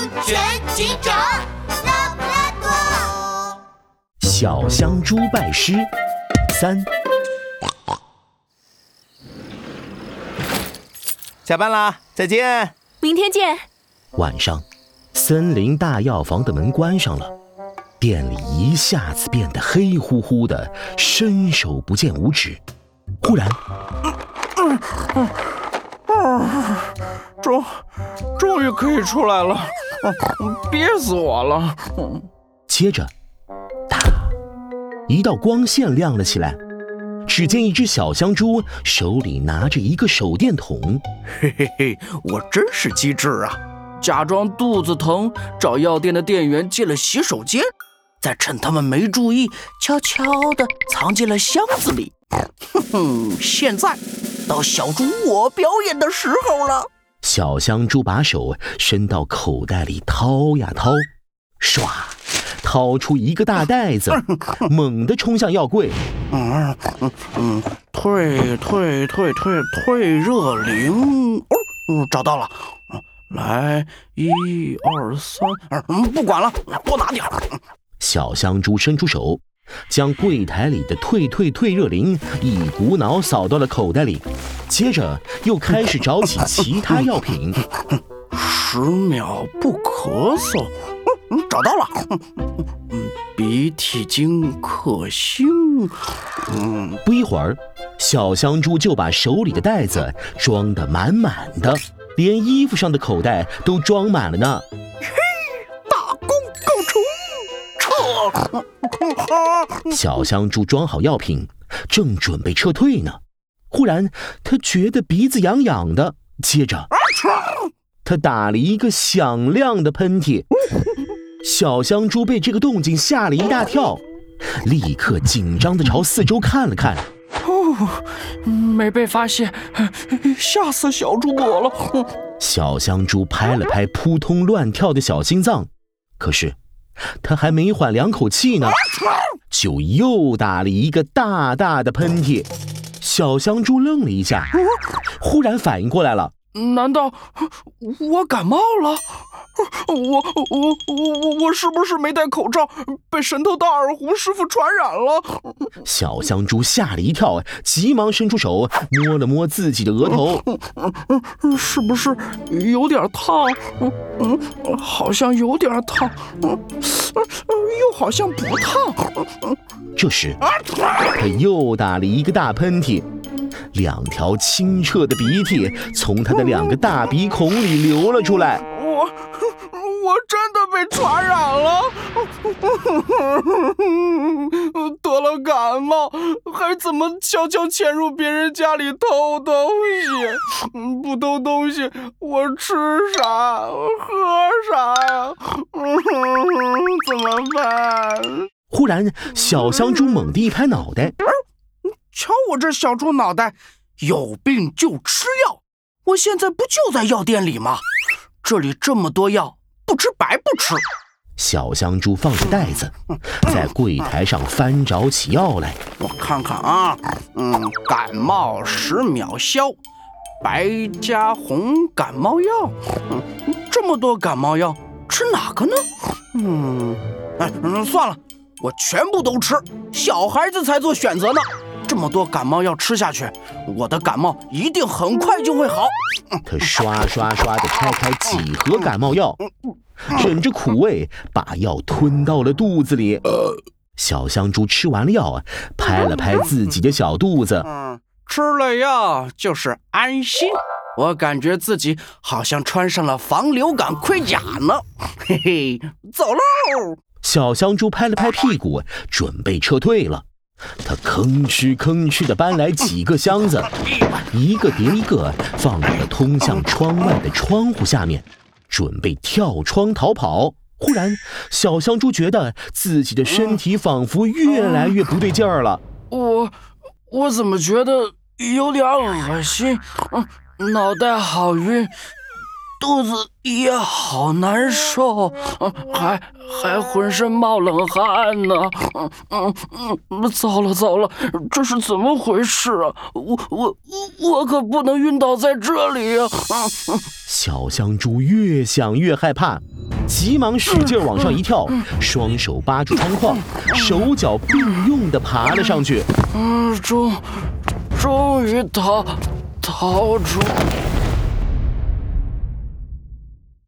安全警长拉布拉多。小香猪拜师三，下班啦，再见。明天见。晚上，森林大药房的门关上了，店里一下子变得黑乎乎的，伸手不见五指。忽然，终终于可以出来了，憋死我了。接着，哒，一道光线亮了起来。只见一只小香猪手里拿着一个手电筒，嘿嘿嘿，我真是机智啊！假装肚子疼，找药店的店员借了洗手间，再趁他们没注意，悄悄地藏进了箱子里。哼哼，现在到小猪我表演的时候了。小香猪把手伸到口袋里掏呀掏，唰。掏出一个大袋子，猛地冲向药柜。嗯嗯嗯，退退退退退热灵，哦，找到了。来，一二三，嗯，不管了，多拿点。小香猪伸出手，将柜台里的退退退热灵一股脑扫到了口袋里，接着又开始找起其他药品。十秒不咳嗽。嗯，找到了。嗯，鼻涕精克星。嗯，不一会儿，小香猪就把手里的袋子装得满满的，连衣服上的口袋都装满了呢。小香猪装好药品，正准备撤退呢，忽然他觉得鼻子痒痒的，接着，他打了一个响亮的喷嚏。小香猪被这个动静吓了一大跳，立刻紧张地朝四周看了看。哦，没被发现，吓死小猪我了。小香猪拍了拍扑通乱跳的小心脏，可是他还没缓两口气呢，就又打了一个大大的喷嚏。小香猪愣了一下，忽然反应过来了。难道我感冒了？我我我我我是不是没戴口罩，被神偷大耳狐师傅传染了？小香猪吓了一跳，急忙伸出手摸了摸自己的额头，是不是有点烫？嗯，好像有点烫，嗯又好像不烫。这时，他又打了一个大喷嚏。两条清澈的鼻涕从他的两个大鼻孔里流了出来。我，我真的被传染了，得了感冒，还怎么悄悄潜入别人家里偷东西？不偷东西，我吃啥？喝啥呀？怎么办？忽然，小香猪猛地一拍脑袋。瞧我这小猪脑袋，有病就吃药。我现在不就在药店里吗？这里这么多药，不吃白不吃。小香猪放着袋子，在柜台上翻找起药来。我看看啊，嗯，感冒十秒消，白加红感冒药。嗯，这么多感冒药，吃哪个呢？嗯，哎，算了，我全部都吃。小孩子才做选择呢。这么多感冒药吃下去，我的感冒一定很快就会好。他刷刷刷地拆开几盒感冒药，忍着苦味把药吞到了肚子里。小香猪吃完了药啊，拍了拍自己的小肚子，吃了药就是安心。我感觉自己好像穿上了防流感盔甲呢。嘿嘿，走喽！小香猪拍了拍屁股，准备撤退了。他吭哧吭哧地搬来几个箱子，一个叠一个放在了通向窗外的窗户下面，准备跳窗逃跑。忽然，小香猪觉得自己的身体仿佛越来越不对劲儿了。我，我怎么觉得有点恶心？嗯，脑袋好晕。肚子也好难受，还还浑身冒冷汗呢。嗯嗯嗯，糟了糟了，这是怎么回事啊？我我我可不能晕倒在这里呀！小香猪越想越害怕，急忙使劲往上一跳，双手扒住窗框，手脚并用的爬了上去。嗯，终终于逃逃出